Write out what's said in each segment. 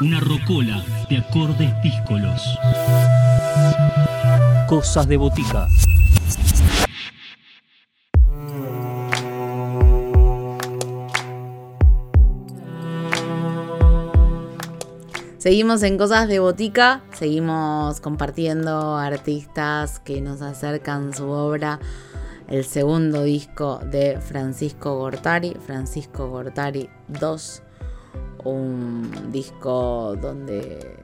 Una rocola de acordes díscolos. Cosas de botica. Seguimos en Cosas de Botica, seguimos compartiendo artistas que nos acercan su obra, el segundo disco de Francisco Gortari, Francisco Gortari 2, un disco donde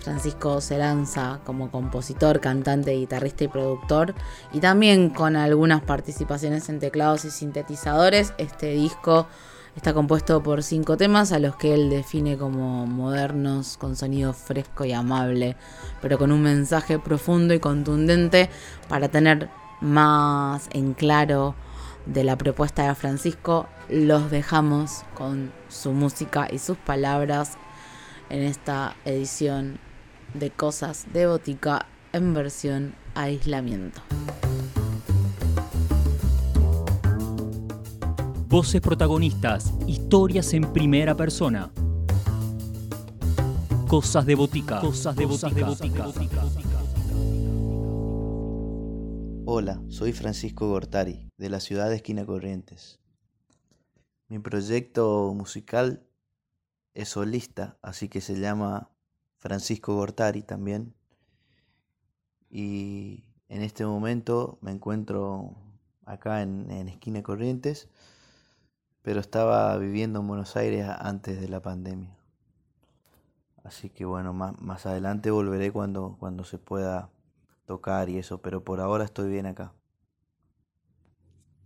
Francisco se lanza como compositor, cantante, guitarrista y productor, y también con algunas participaciones en teclados y sintetizadores. Este disco está compuesto por cinco temas a los que él define como modernos, con sonido fresco y amable, pero con un mensaje profundo y contundente para tener más en claro de la propuesta de Francisco, los dejamos con su música y sus palabras en esta edición de Cosas de Botica en versión aislamiento. Voces protagonistas, historias en primera persona. Cosas de botica. Cosas de botica. Hola, soy Francisco Gortari, de la ciudad de Esquina Corrientes. Mi proyecto musical es solista, así que se llama Francisco Gortari también. Y en este momento me encuentro acá en, Esquina Corrientes, pero estaba viviendo en Buenos Aires antes de la pandemia. Así que bueno, más, más adelante volveré cuando, cuando se pueda tocar y eso, pero por ahora estoy bien acá.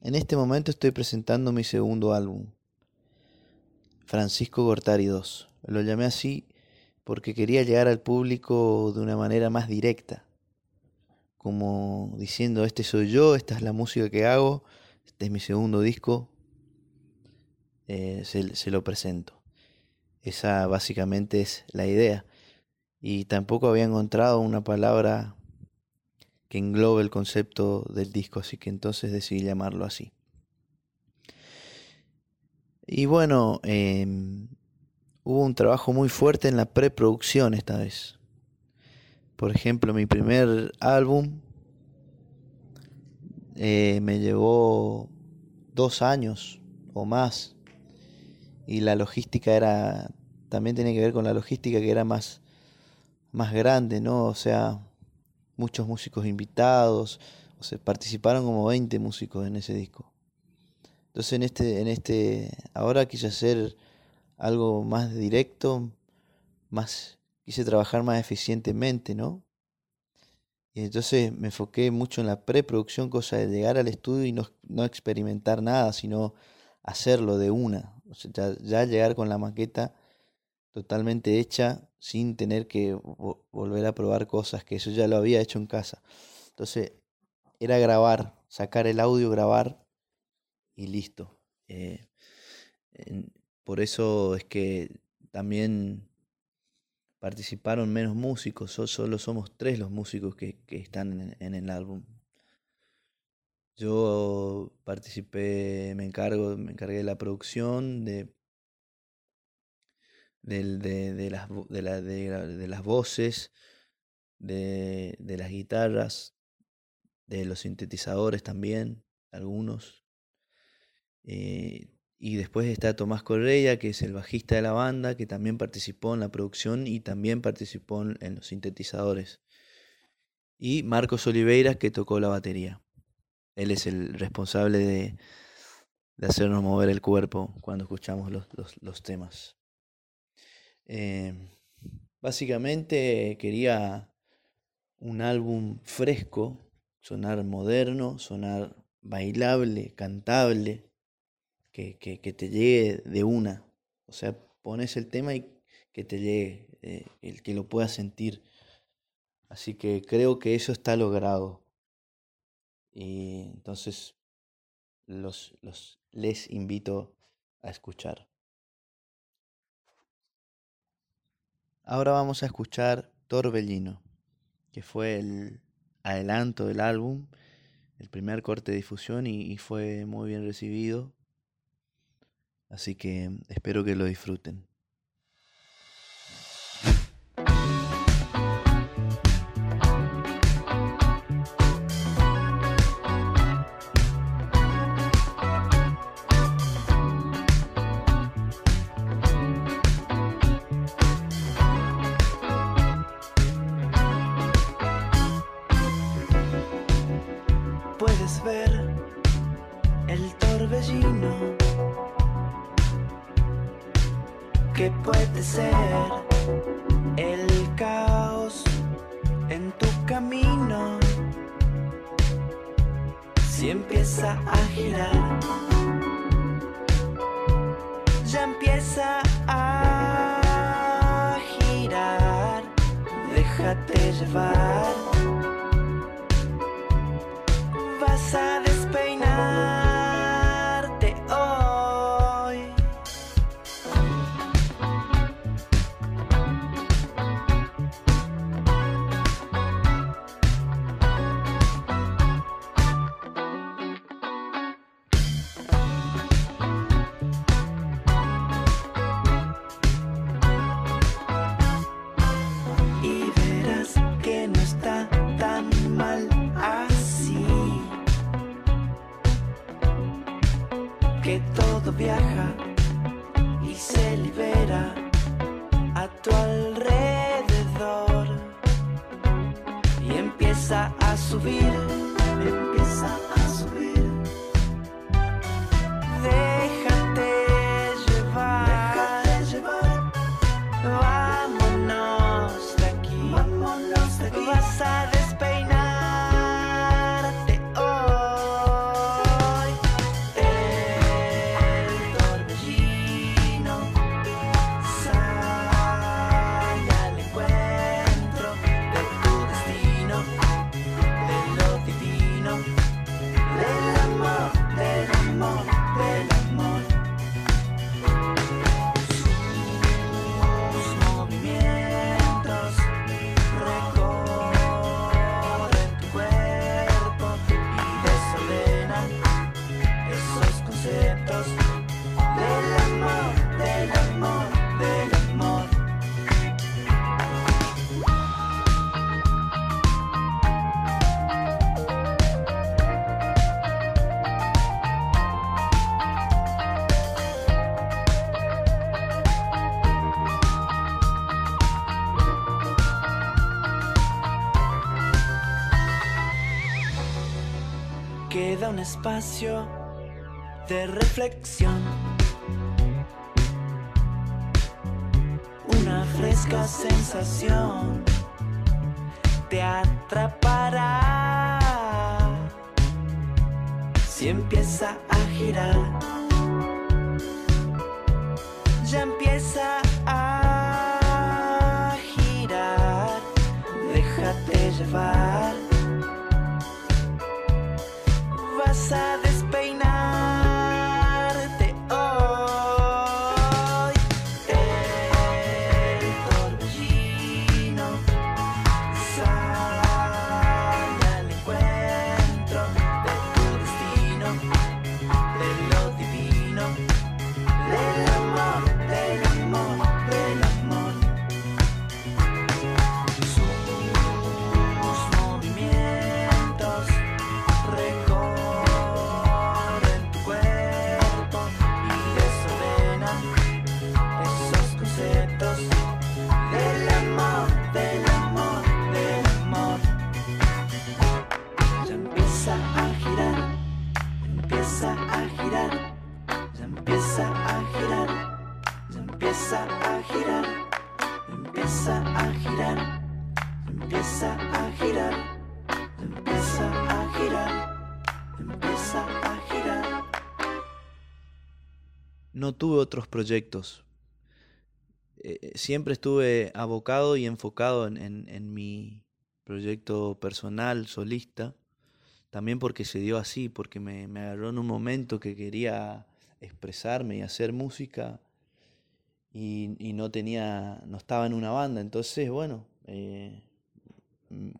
En este momento estoy presentando mi segundo álbum, Francisco Gortari 2. Lo llamé así porque quería llegar al público de una manera más directa, como diciendo, este soy yo, esta es la música que hago, este es mi segundo disco, eh, se, se lo presento. Esa básicamente es la idea. Y tampoco había encontrado una palabra que englobe el concepto del disco, así que entonces decidí llamarlo así. Y bueno, em, hubo un trabajo muy fuerte en la preproducción esta vez. Por ejemplo, mi primer álbum eh, me llevó dos años o más. Y la logística era, también tenía que ver con la logística que era más, más grande, ¿no? O sea, muchos músicos invitados, o sea, participaron como 20 músicos en ese disco. Entonces en este, en este, ahora quise hacer algo más directo, más, quise trabajar más eficientemente, ¿no? Y entonces me enfoqué mucho en la preproducción, cosa de llegar al estudio y no, experimentar nada, sino hacerlo de una. O sea, ya llegar con la maqueta totalmente hecha sin tener que volver a probar cosas, que eso ya lo había hecho en casa. Entonces, era grabar, sacar el audio, grabar y listo. Eh, por eso es que también participaron menos músicos, solo somos tres los músicos que, están en, el álbum. Yo participé, me encargo, me encargué de la producción, de de, las, de, las voces, de, las guitarras, de los sintetizadores también, algunos. Eh, y después está Tomás Correa, que es el bajista de la banda, que también participó en la producción y también participó en los sintetizadores. Y Marcos Oliveira, que tocó la batería. Él es el responsable de, hacernos mover el cuerpo cuando escuchamos los temas. Eh, básicamente quería un álbum fresco, sonar moderno, sonar bailable, cantable, que, te llegue de una. O sea, pones el tema y que te llegue, eh, el que lo pueda sentir. Así que creo que eso está logrado. Y entonces los, los les invito a escuchar. Ahora vamos a escuchar Torbellino, que fue el adelanto del álbum, el primer corte de difusión y, fue muy bien recibido. Así que espero que lo disfruten. te levar empieza a subir, empieza a subir. Conceptos del amor, del amor, del amor. Queda un espacio de reflexión. Una fresca sensación te atrapará si empieza a girar. Tuve otros proyectos. Eh, siempre estuve abocado y enfocado en, mi proyecto personal, solista, también porque se dio así, porque me, agarró en un momento que quería expresarme y hacer música y, no tenía, no estaba en una banda, entonces bueno, eh,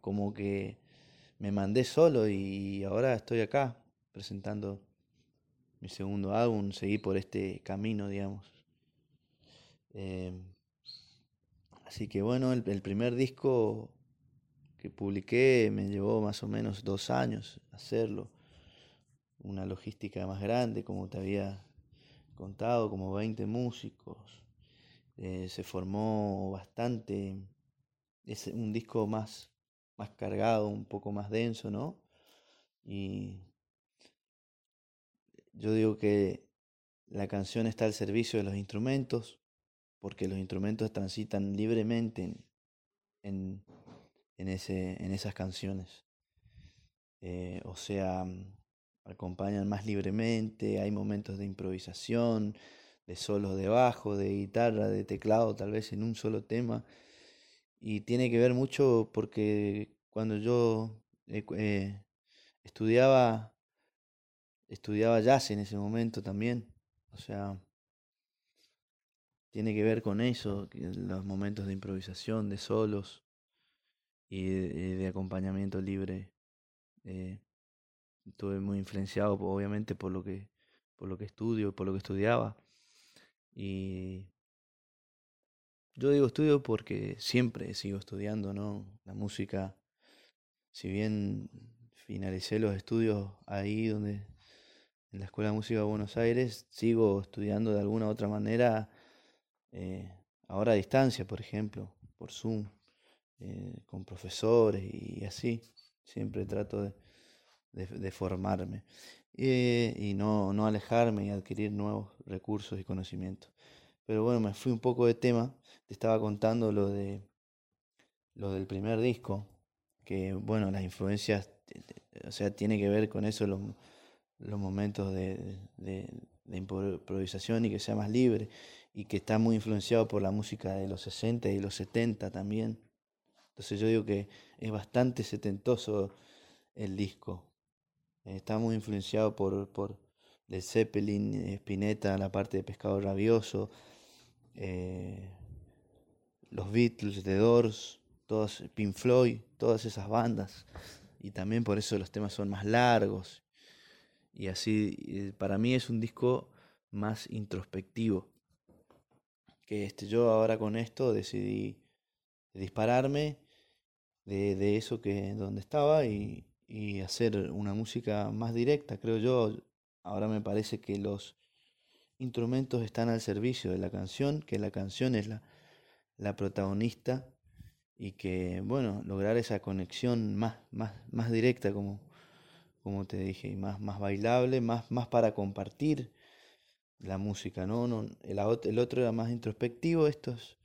como que me mandé solo y ahora estoy acá presentando mi segundo álbum, seguí por este camino, digamos. Em, así que bueno, el, primer disco que publiqué me llevó más o menos dos años hacerlo. Una logística más grande, como te había contado, como 20 músicos. Eh, se formó bastante, es un disco más, más cargado, un poco más denso, ¿no? Y yo digo que la canción está al servicio de los instrumentos, porque los instrumentos transitan libremente en, en, ese, en esas canciones. Eh, o sea, acompañan más libremente, hay momentos de improvisación, de solos de bajo, de guitarra, de teclado, tal vez en un solo tema. Y tiene que ver mucho porque cuando yo eh, eh, estudiaba, estudiaba jazz en ese momento también, o sea, tiene que ver con eso, los momentos de improvisación, de solos y de, acompañamiento libre. Eh, estuve muy influenciado obviamente por lo que por lo que estudio, por lo que estudiaba. Y yo digo estudio porque siempre sigo estudiando, ¿no? La música, si bien finalicé los estudios ahí donde en la Escuela de Música de Buenos Aires, sigo estudiando de alguna u otra manera, eh, ahora a distancia, por ejemplo, por Zoom, eh, con profesores y así. Siempre trato de, de, formarme eh, y no, no alejarme y adquirir nuevos recursos y conocimientos. Pero bueno, me fui un poco de tema. Te estaba contando lo de lo del primer disco, que bueno, las influencias, o sea, tiene que ver con eso los momentos de, improvisación y que sea más libre y que está muy influenciado por la música de los 60 y los 70 también. Entonces yo digo que es bastante setentoso el disco. Está muy influenciado por, por Led Zeppelin, Spinetta, la parte de Pescado Rabioso, eh, los Beatles, The Doors, todos, Pink Floyd, todas esas bandas. Y también por eso los temas son más largos. Y así, para mí es un disco más introspectivo. Que este, yo ahora con esto decidí dispararme de, de eso que donde estaba y, y hacer una música más directa, creo yo. Ahora me parece que los instrumentos están al servicio de la canción, que la canción es la, la protagonista y que, bueno, lograr esa conexión más, más, más directa, como, como te dije, y más, más bailable, más, más para compartir la música, ¿no? no el, el otro era más introspectivo, esto es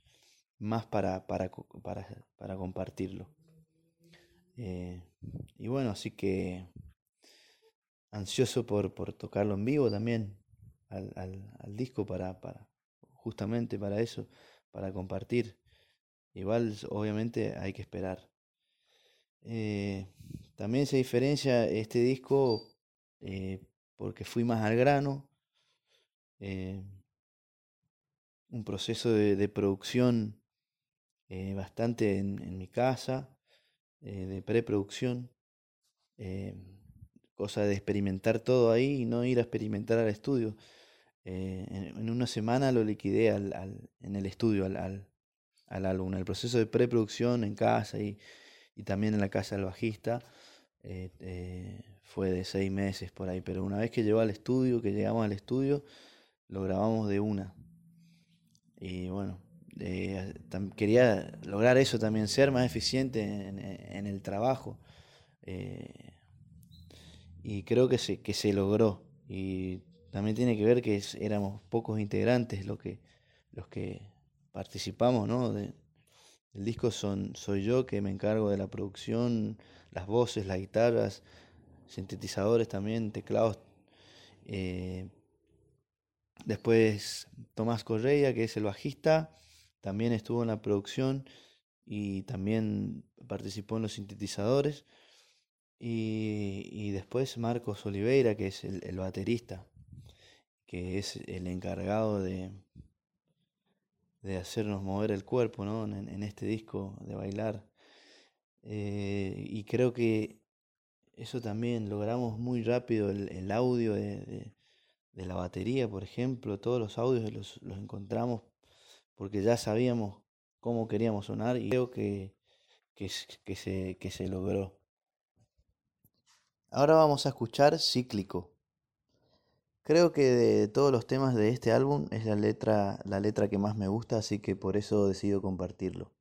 más para, para, para, para compartirlo. Eh, y bueno, así que ansioso por, por tocarlo en vivo también al, al, disco para, para, justamente para eso, para compartir. Igual obviamente hay que esperar. Eh, también se diferencia este disco eh, porque fui más al grano. Eh, un proceso de, producción eh, bastante en, mi casa. De preproducción, cosa de experimentar todo ahí y no ir a experimentar al estudio. En, una semana lo liquidé al, al, en el estudio, al, al. El proceso de preproducción en casa y, y también en la casa del bajista fue de seis meses por ahí, pero una vez que llegó al estudio, que llegamos al estudio, lo grabamos de una. Y bueno, eh, quería lograr eso también, ser más eficiente en, el trabajo. Eh, y creo que se, que se logró. Y también tiene que ver que éramos pocos integrantes los que, los que participamos, ¿no? El disco son, soy yo que me encargo de la producción, las voces, las guitarras, sintetizadores también, teclados. Eh, después Tomás Correa, que es el bajista, también estuvo en la producción y también participó en los sintetizadores. Y, y después Marcos Oliveira, que es el, el, baterista, que es el encargado de, de hacernos mover el cuerpo ¿no? en, en este disco, de bailar. Eh, y creo que eso también logramos muy rápido el, el audio de, de, la batería, por ejemplo, todos los audios los, los encontramos porque ya sabíamos cómo queríamos sonar y creo que, que, que, se, que se logró. Ahora vamos a escuchar Cíclico. Creo que de todos los temas de este álbum es la letra, la letra que más me gusta, así que por eso decido compartirlo.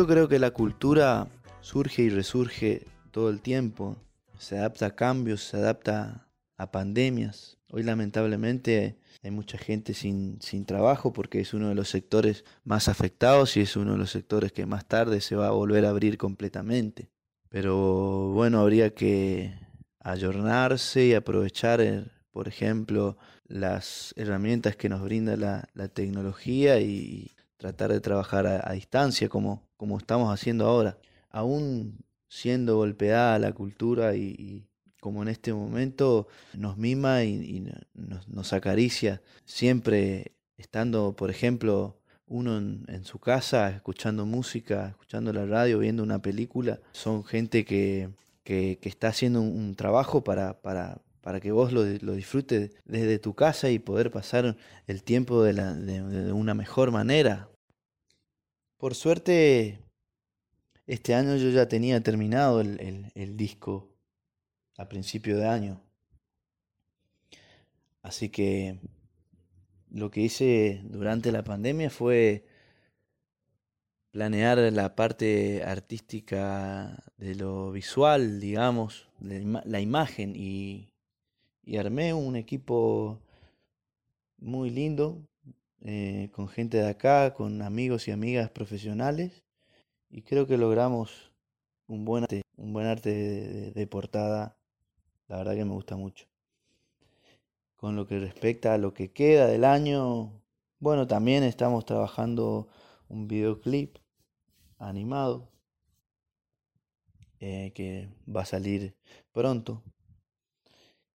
Yo creo que la cultura surge y resurge todo el tiempo, se adapta a cambios, se adapta a pandemias. Hoy lamentablemente hay mucha gente sin, sin trabajo porque es uno de los sectores más afectados y es uno de los sectores que más tarde se va a volver a abrir completamente. Pero bueno, habría que ayornarse y aprovechar, eh, por ejemplo, las herramientas que nos brinda la, la tecnología y tratar de trabajar a, distancia como, como estamos haciendo ahora. Aún siendo golpeada la cultura y, como en este momento nos mima y, y no- nos, nos acaricia, siempre estando, por ejemplo, uno en, su casa, escuchando música, escuchando la radio, viendo una película, son gente que, que, está haciendo un, trabajo para, para, para que vos lo, lo disfrutes desde tu casa y poder pasar el tiempo de, la, de, de una mejor manera. Por suerte, este año yo ya tenía terminado el, el- disco a principio de año. Así que lo que hice durante la pandemia fue planear la parte artística de lo visual, digamos, la ima- la imagen y armé un equipo muy lindo eh, con gente de acá, con amigos y amigas profesionales y creo que logramos un buen arte, un buen arte de, portada, la verdad que me gusta mucho. Con lo que respecta a lo que queda del año, bueno, también estamos trabajando un videoclip animado eh, que va a salir pronto.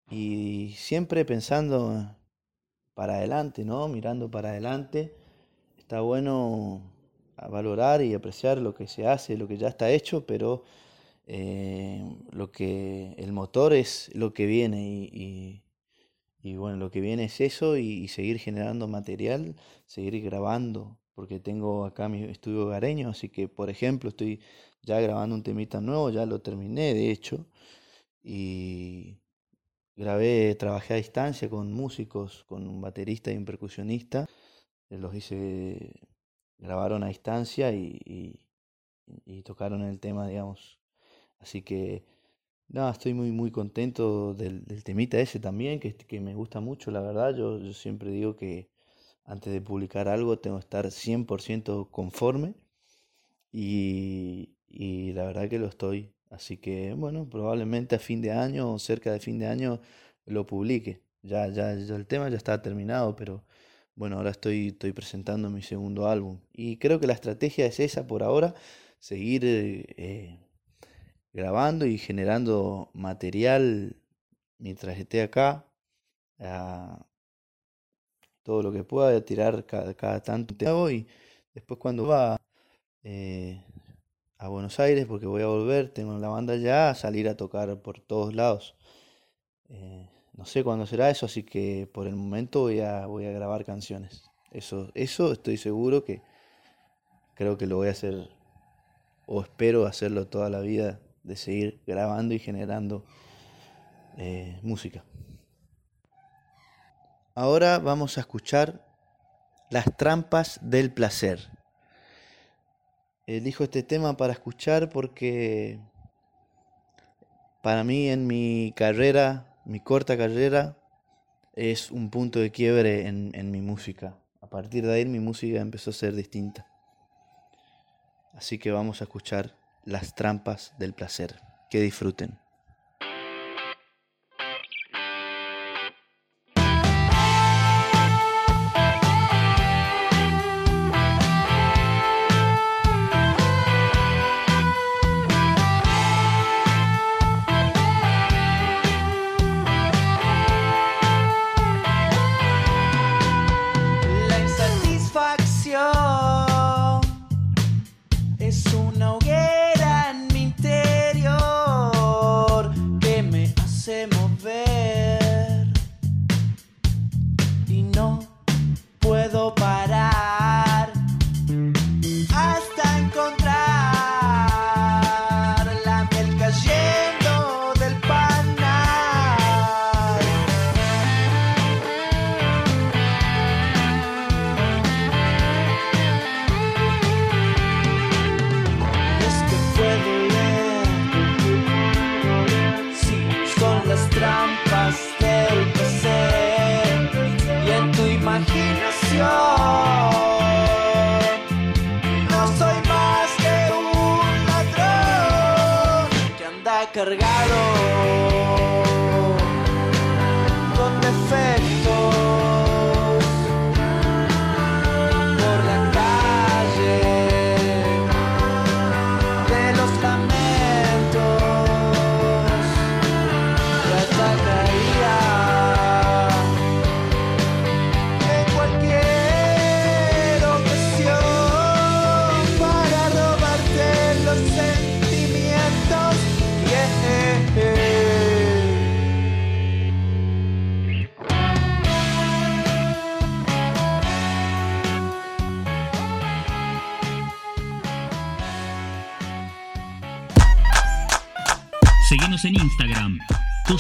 Y siempre pensando para adelante, ¿no? Mirando para adelante. Está bueno valorar y apreciar lo que se hace, lo que ya está hecho, pero eh, lo que el motor es lo que viene y, bueno, lo que viene es eso y, y seguir generando material, seguir grabando, porque tengo acá mi estudio hogareño, así que por ejemplo estoy ya grabando un temita nuevo, ya lo terminé de hecho, y grabé, trabajé a distancia con músicos, con un baterista y un percusionista, eh, los hice, grabaron a distancia y, y- y tocaron el tema, digamos. Así que no, estoy muy, muy contento del, del temita ese también, que, que me gusta mucho, la verdad. Yo, yo siempre digo que antes de publicar algo tengo que estar 100% conforme y, y la verdad que lo estoy. Así que bueno, probablemente a fin de año o cerca de fin de año lo publique. Ya, ya, ya el tema ya está terminado, pero bueno, ahora estoy, estoy presentando mi segundo álbum. Y creo que la estrategia es esa por ahora, seguir eh, eh, grabando y generando material mientras esté acá. ah, todo lo que pueda, tirar cada, cada tanto nuevo y después cuando va eh, a Buenos Aires, porque voy a volver, tengo la banda ya, a salir a tocar por todos lados. Eh, no sé cuándo será eso, así que por el momento voy a, voy a grabar canciones. Eso, eso estoy seguro que creo que lo voy a hacer, o espero hacerlo toda la vida, de seguir grabando y generando eh, música. Ahora vamos a escuchar Las trampas del placer. Elijo este tema para escuchar porque para mí en mi carrera, mi corta carrera, es un punto de quiebre en, en mi música. A partir de ahí mi música empezó a ser distinta. Así que vamos a escuchar Las trampas del placer. Que disfruten.